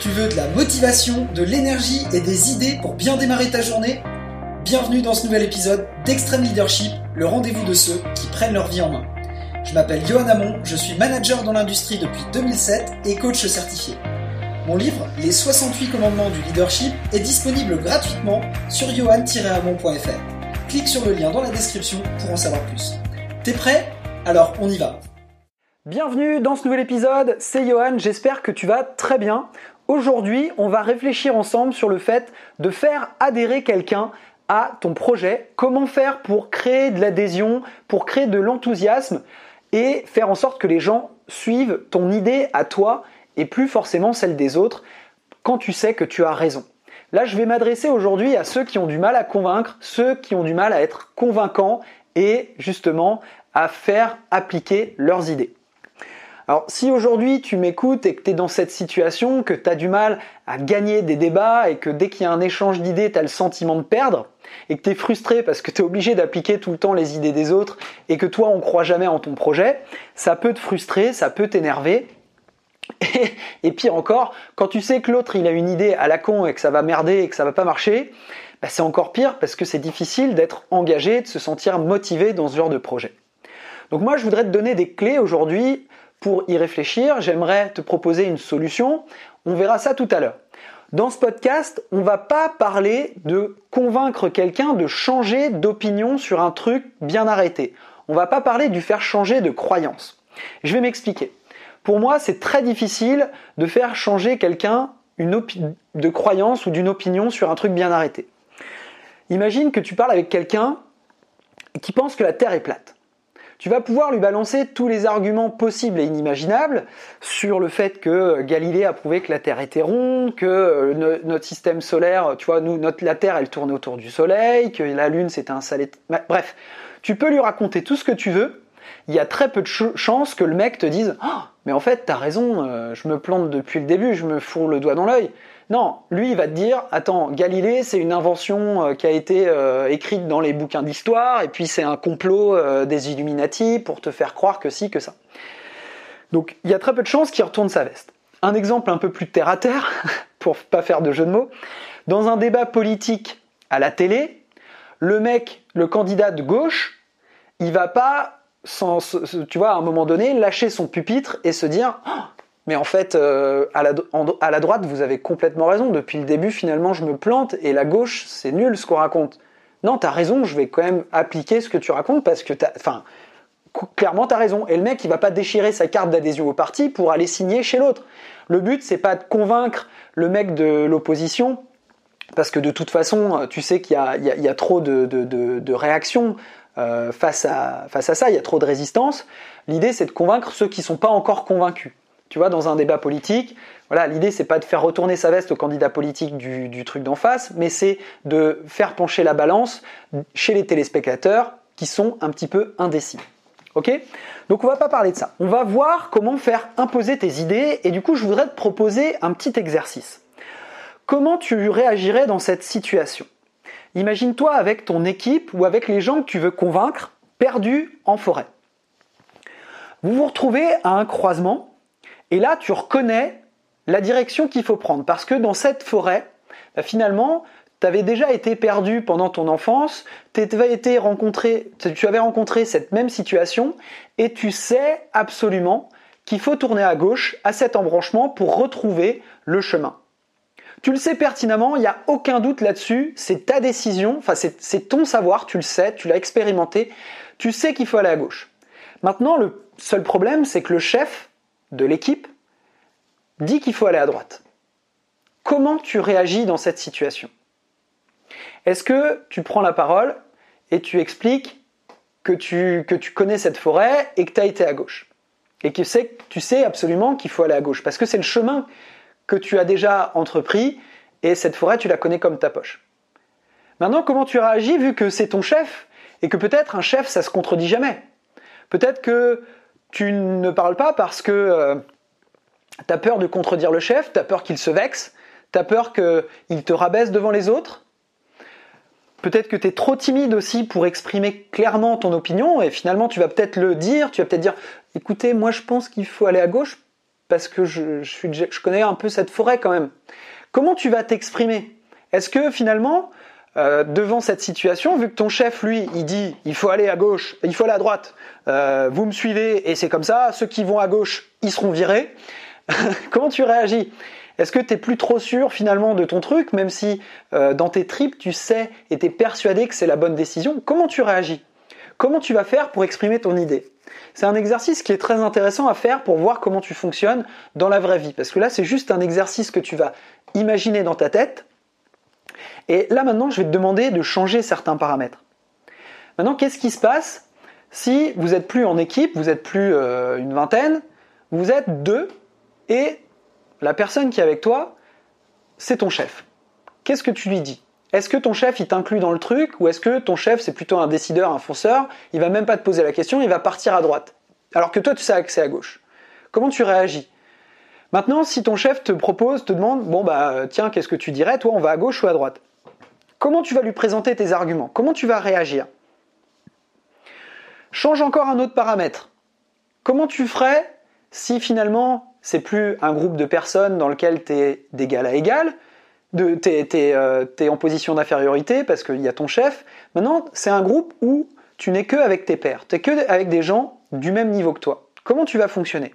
Tu veux de la motivation, de l'énergie et des idées pour bien démarrer ta journée? Bienvenue dans ce nouvel épisode d'Extreme Leadership, le rendez-vous de ceux qui prennent leur vie en main. Je m'appelle Johan Amon, je suis manager dans l'industrie depuis 2007 et coach certifié. Mon livre, Les 68 commandements du leadership, est disponible gratuitement sur johan-amon.fr. Clique sur le lien dans la description pour en savoir plus. T'es prêt? Alors on y va Bienvenue dans ce nouvel épisode, c'est Johan, j'espère que tu vas très bien. Aujourd'hui, on va réfléchir ensemble sur le fait de faire adhérer quelqu'un à ton projet, comment faire pour créer de l'adhésion, pour créer de l'enthousiasme et faire en sorte que les gens suivent ton idée à toi et plus forcément celle des autres quand tu sais que tu as raison. Là, je vais m'adresser aujourd'hui à ceux qui ont du mal à convaincre, ceux qui ont du mal à être convaincants et justement à faire appliquer leurs idées. Alors si aujourd'hui tu m'écoutes et que tu es dans cette situation, que tu as du mal à gagner des débats et que dès qu'il y a un échange d'idées, tu as le sentiment de perdre, et que tu es frustré parce que tu es obligé d'appliquer tout le temps les idées des autres et que toi on croit jamais en ton projet, ça peut te frustrer, ça peut t'énerver. Et, pire encore, quand tu sais que l'autre il a une idée à la con et que ça va merder et que ça va pas marcher, bah, c'est encore pire parce que c'est difficile d'être engagé, de se sentir motivé dans ce genre de projet. Donc moi je voudrais te donner des clés aujourd'hui pour y réfléchir, j'aimerais te proposer une solution. On verra ça tout à l'heure. Dans ce podcast, on va pas parler de convaincre quelqu'un de changer d'opinion sur un truc bien arrêté. On va pas parler du faire changer de croyance. Je vais m'expliquer. Pour moi, c'est très difficile de faire changer quelqu'un de croyance ou d'une opinion sur un truc bien arrêté. Imagine que tu parles avec quelqu'un qui pense que la Terre est plate tu vas pouvoir lui balancer tous les arguments possibles et inimaginables sur le fait que Galilée a prouvé que la Terre était ronde, que euh, notre système solaire, tu vois, la Terre, elle tourne autour du Soleil, que la Lune, c'était un salé... Bref, tu peux lui raconter tout ce que tu veux. Il y a très peu de chances que le mec te dise oh, mais en fait, t'as raison, euh, je me plante depuis le début, je me fous le doigt dans l'œil. Non, lui, il va te dire, attends, Galilée, c'est une invention euh, qui a été euh, écrite dans les bouquins d'histoire, et puis c'est un complot euh, des Illuminati pour te faire croire que si, que ça. Donc, il y a très peu de chances qu'il retourne sa veste. Un exemple un peu plus terre à terre, pour pas faire de jeu de mots. Dans un débat politique à la télé, le mec, le candidat de gauche, il va pas, tu vois, à un moment donné, lâcher son pupitre et se dire, oh, mais en fait, euh, à, la, droite, vous avez complètement raison. Depuis le début, finalement, je me plante et la gauche, c'est nul ce qu'on raconte. Non, t'as raison, je vais quand même appliquer ce que tu racontes parce que t'as. Enfin, clairement, t'as raison. Et le mec, il va pas déchirer sa carte d'adhésion au parti pour aller signer chez l'autre. Le but, c'est pas de convaincre le mec de l'opposition parce que de toute façon, tu sais qu'il y, a, trop de, réactions euh, face, à, face à ça, il y a trop de résistance. L'idée, c'est de convaincre ceux qui sont pas encore convaincus. Tu vois, dans un débat politique, voilà, l'idée c'est pas de faire retourner sa veste au candidat politique du, truc d'en face, mais c'est de faire pencher la balance chez les téléspectateurs qui sont un petit peu indécis. Ok? Donc on va pas parler de ça. On va voir comment faire imposer tes idées et du coup je voudrais te proposer un petit exercice. Comment tu réagirais dans cette situation? Imagine-toi avec ton équipe ou avec les gens que tu veux convaincre perdus en forêt. Vous vous retrouvez à un croisement et là, tu reconnais la direction qu'il faut prendre. Parce que dans cette forêt, bah, finalement, tu avais déjà été perdu pendant ton enfance, été rencontré, tu avais rencontré cette même situation, et tu sais absolument qu'il faut tourner à gauche à cet embranchement pour retrouver le chemin. Tu le sais pertinemment, il n'y a aucun doute là-dessus, c'est ta décision, enfin c'est ton savoir, tu le sais, tu l'as expérimenté, tu sais qu'il faut aller à gauche. Maintenant, le seul problème, c'est que le chef, de l'équipe dit qu'il faut aller à droite. Comment tu réagis dans cette situation? Est-ce que tu prends la parole et tu expliques que tu, que tu connais cette forêt et que tu as été à gauche? Et que tu sais absolument qu'il faut aller à gauche parce que c'est le chemin que tu as déjà entrepris et cette forêt, tu la connais comme ta poche. Maintenant, comment tu réagis vu que c'est ton chef et que peut-être un chef, ça se contredit jamais? Peut-être que tu ne parles pas parce que euh, tu as peur de contredire le chef, tu as peur qu'il se vexe, tu as peur qu'il te rabaisse devant les autres. Peut-être que tu es trop timide aussi pour exprimer clairement ton opinion et finalement tu vas peut-être le dire, tu vas peut-être dire écoutez, moi je pense qu'il faut aller à gauche parce que je, je connais un peu cette forêt quand même. Comment tu vas t'exprimer? Est-ce que finalement, euh, devant cette situation, vu que ton chef, lui, il dit il faut aller à gauche, il faut aller à droite, euh, vous me suivez et c'est comme ça, ceux qui vont à gauche, ils seront virés, comment tu réagis? Est-ce que tu es plus trop sûr finalement de ton truc, même si euh, dans tes tripes, tu sais et tu es persuadé que c'est la bonne décision? Comment tu réagis? Comment tu vas faire pour exprimer ton idée? C'est un exercice qui est très intéressant à faire pour voir comment tu fonctionnes dans la vraie vie. Parce que là, c'est juste un exercice que tu vas imaginer dans ta tête. Et là, maintenant, je vais te demander de changer certains paramètres. Maintenant, qu'est-ce qui se passe si vous n'êtes plus en équipe, vous n'êtes plus euh, une vingtaine, vous êtes deux, et la personne qui est avec toi, c'est ton chef. Qu'est-ce que tu lui dis? Est-ce que ton chef il t'inclut dans le truc ou est-ce que ton chef c'est plutôt un décideur, un fonceur, il va même pas te poser la question, il va partir à droite alors que toi tu sais c'est à gauche. Comment tu réagis? Maintenant, si ton chef te propose, te demande, bon bah tiens, qu'est-ce que tu dirais Toi, on va à gauche ou à droite? Comment tu vas lui présenter tes arguments? Comment tu vas réagir? Change encore un autre paramètre. Comment tu ferais si finalement c'est plus un groupe de personnes dans lequel tu es d'égal à égal, tu euh, es, en position d'infériorité parce qu'il y a ton chef? Maintenant, c'est un groupe où tu n'es que avec tes pairs, tu n'es que avec des gens du même niveau que toi. Comment tu vas fonctionner?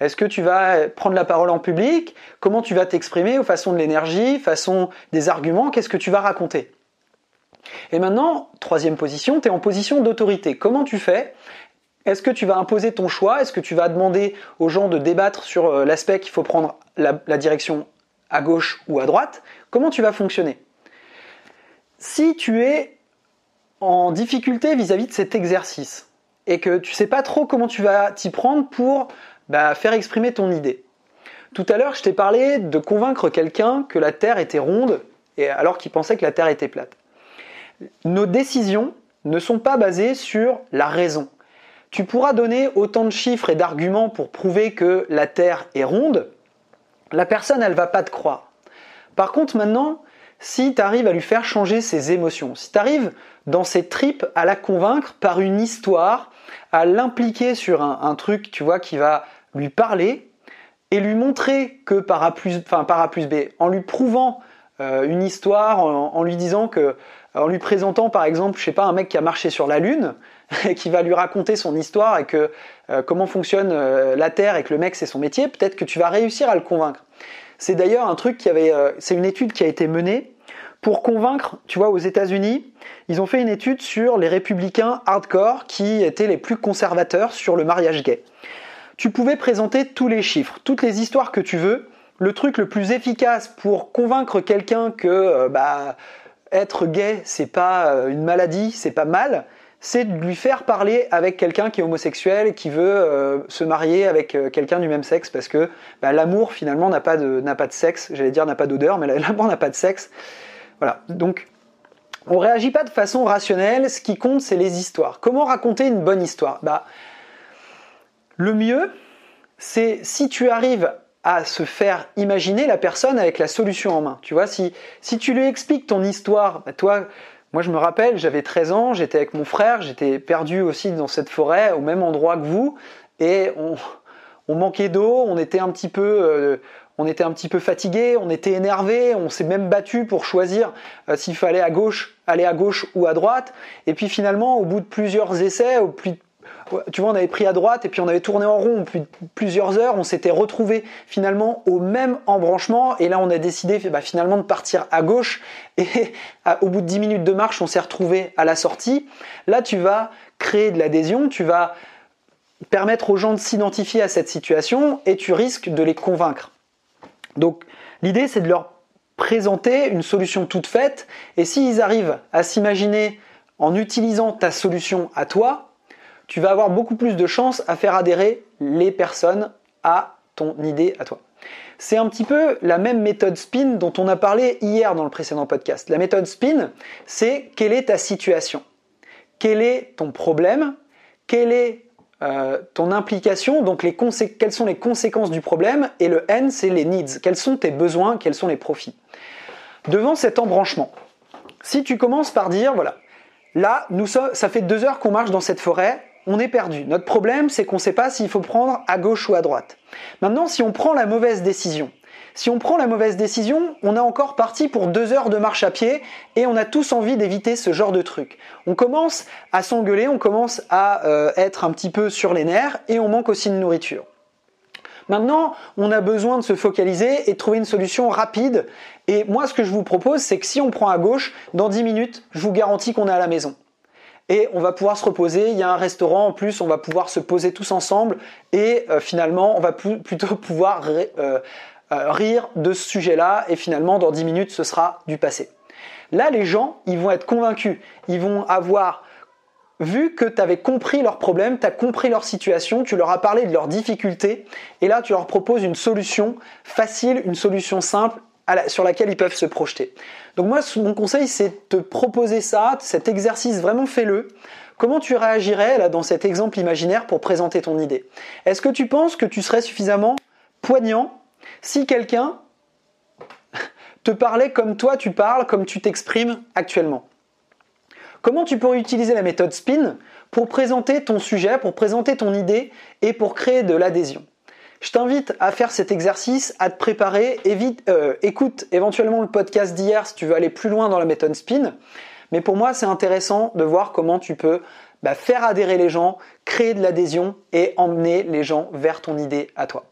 Est-ce que tu vas prendre la parole en public? Comment tu vas t'exprimer aux façons de l'énergie, façon des arguments? Qu'est-ce que tu vas raconter? Et maintenant, troisième position, tu es en position d'autorité. Comment tu fais? Est-ce que tu vas imposer ton choix? Est-ce que tu vas demander aux gens de débattre sur euh, l'aspect qu'il faut prendre la direction à gauche ou à droite, comment tu vas fonctionner? Si tu es en difficulté vis-à-vis de cet exercice et que tu sais pas trop comment tu vas t'y prendre pour bah, faire exprimer ton idée. Tout à l'heure, je t'ai parlé de convaincre quelqu'un que la Terre était ronde alors qu'il pensait que la Terre était plate. Nos décisions ne sont pas basées sur la raison. Tu pourras donner autant de chiffres et d'arguments pour prouver que la Terre est ronde, la personne, elle va pas te croire. Par contre, maintenant, si tu arrives à lui faire changer ses émotions, si tu arrives dans ses tripes à la convaincre par une histoire, à l'impliquer sur un, truc, tu vois, qui va lui parler et lui montrer que par A plus, enfin, par A plus B, en lui prouvant euh, une histoire, en, lui disant que, en lui présentant par exemple, je sais pas, un mec qui a marché sur la Lune, et qui va lui raconter son histoire et que euh, comment fonctionne euh, la Terre et que le mec c'est son métier, peut-être que tu vas réussir à le convaincre. C'est d'ailleurs un truc qui avait, c'est une étude qui a été menée pour convaincre, tu vois, aux États-Unis, ils ont fait une étude sur les républicains hardcore qui étaient les plus conservateurs sur le mariage gay. Tu pouvais présenter tous les chiffres, toutes les histoires que tu veux. Le truc le plus efficace pour convaincre quelqu'un que bah, être gay c'est pas une maladie, c'est pas mal, c'est de lui faire parler avec quelqu'un qui est homosexuel qui veut euh, se marier avec euh, quelqu'un du même sexe parce que bah, l'amour finalement n'a pas de n'a pas de sexe, j'allais dire n'a pas d'odeur, mais l'amour n'a pas de sexe. Voilà. Donc on réagit pas de façon rationnelle. Ce qui compte, c'est les histoires. Comment raconter une bonne histoire? Bah le mieux, c'est si tu arrives à se faire imaginer la personne avec la solution en main. Tu vois, si, tu lui expliques ton histoire, bah, toi, moi, je me rappelle, j'avais 13 ans, j'étais avec mon frère, j'étais perdu aussi dans cette forêt, au même endroit que vous, et on, manquait d'eau, on était un petit peu, euh, on était un fatigué, on était énervé, on s'est même battu pour choisir euh, s'il fallait à gauche, aller à gauche ou à droite. Et puis finalement, au bout de plusieurs essais, au, plus, tu vois, on avait pris à droite et puis on avait tourné en rond plusieurs heures. On s'était retrouvé finalement au même embranchement et là on a décidé bah, finalement de partir à gauche et au bout de 10 minutes de marche, on s'est retrouvé à la sortie. Là, tu vas créer de l'adhésion, tu vas permettre aux gens de s'identifier à cette situation et tu risques de les convaincre. Donc l'idée c'est de leur présenter une solution toute faite et s'ils arrivent à s'imaginer en utilisant ta solution à toi, tu vas avoir beaucoup plus de chances à faire adhérer les personnes à ton idée à toi. C'est un petit peu la même méthode spin dont on a parlé hier dans le précédent podcast. La méthode spin, c'est quelle est ta situation? Quel est ton problème? Quelle est euh, ton implication? Donc les quelles sont les conséquences du problème? Et le N, c'est les needs. Quels sont tes besoins? Quels sont les profits? Devant cet embranchement, si tu commences par dire, voilà, là, nous ça fait deux heures qu'on marche dans cette forêt, on est perdu. Notre problème, c'est qu'on ne sait pas s'il faut prendre à gauche ou à droite. Maintenant, si on prend la mauvaise décision, si on prend la mauvaise décision, on est encore parti pour deux heures de marche à pied et on a tous envie d'éviter ce genre de truc. On commence à s'engueuler, on commence à euh, être un petit peu sur les nerfs et on manque aussi de nourriture. Maintenant, on a besoin de se focaliser et de trouver une solution rapide. Et moi, ce que je vous propose, c'est que si on prend à gauche, dans 10 minutes, je vous garantis qu'on est à la maison. Et on va pouvoir se reposer, il y a un restaurant en plus, on va pouvoir se poser tous ensemble. Et euh, finalement, on va plutôt pouvoir euh, euh, rire de ce sujet-là. Et finalement, dans 10 minutes, ce sera du passé. Là, les gens, ils vont être convaincus, ils vont avoir vu que tu avais compris leurs problèmes, tu as compris leur situation, tu leur as parlé de leurs difficultés, et là tu leur proposes une solution facile, une solution simple sur laquelle ils peuvent se projeter. Donc moi, mon conseil, c'est de te proposer ça, cet exercice, vraiment fais-le. Comment tu réagirais dans cet exemple imaginaire pour présenter ton idée? Est-ce que tu penses que tu serais suffisamment poignant si quelqu'un te parlait comme toi tu parles, comme tu t'exprimes actuellement? Comment tu pourrais utiliser la méthode SPIN pour présenter ton sujet, pour présenter ton idée et pour créer de l'adhésion? Je t'invite à faire cet exercice, à te préparer. Euh, écoute éventuellement le podcast d'hier si tu veux aller plus loin dans la méthode SPIN. Mais pour moi, c'est intéressant de voir comment tu peux bah, faire adhérer les gens, créer de l'adhésion et emmener les gens vers ton idée à toi.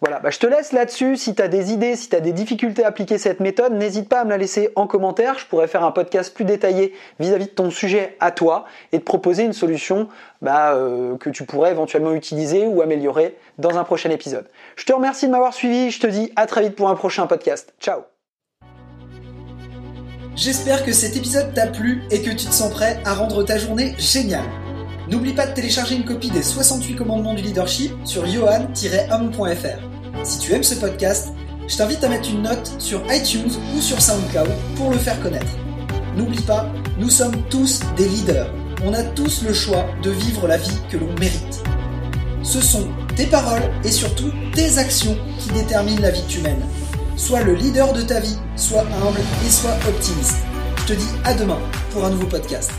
Voilà, bah, je te laisse là-dessus. Si tu as des idées, si tu as des difficultés à appliquer cette méthode, n'hésite pas à me la laisser en commentaire. Je pourrais faire un podcast plus détaillé vis-à-vis de ton sujet à toi et te proposer une solution bah, euh, que tu pourrais éventuellement utiliser ou améliorer dans un prochain épisode. Je te remercie de m'avoir suivi. Je te dis à très vite pour un prochain podcast. Ciao J'espère que cet épisode t'a plu et que tu te sens prêt à rendre ta journée géniale. N'oublie pas de télécharger une copie des 68 commandements du leadership sur johan-homme.fr. Si tu aimes ce podcast, je t'invite à mettre une note sur iTunes ou sur SoundCloud pour le faire connaître. N'oublie pas, nous sommes tous des leaders. On a tous le choix de vivre la vie que l'on mérite. Ce sont tes paroles et surtout tes actions qui déterminent la vie que tu mènes. Sois le leader de ta vie, sois humble et sois optimiste. Je te dis à demain pour un nouveau podcast.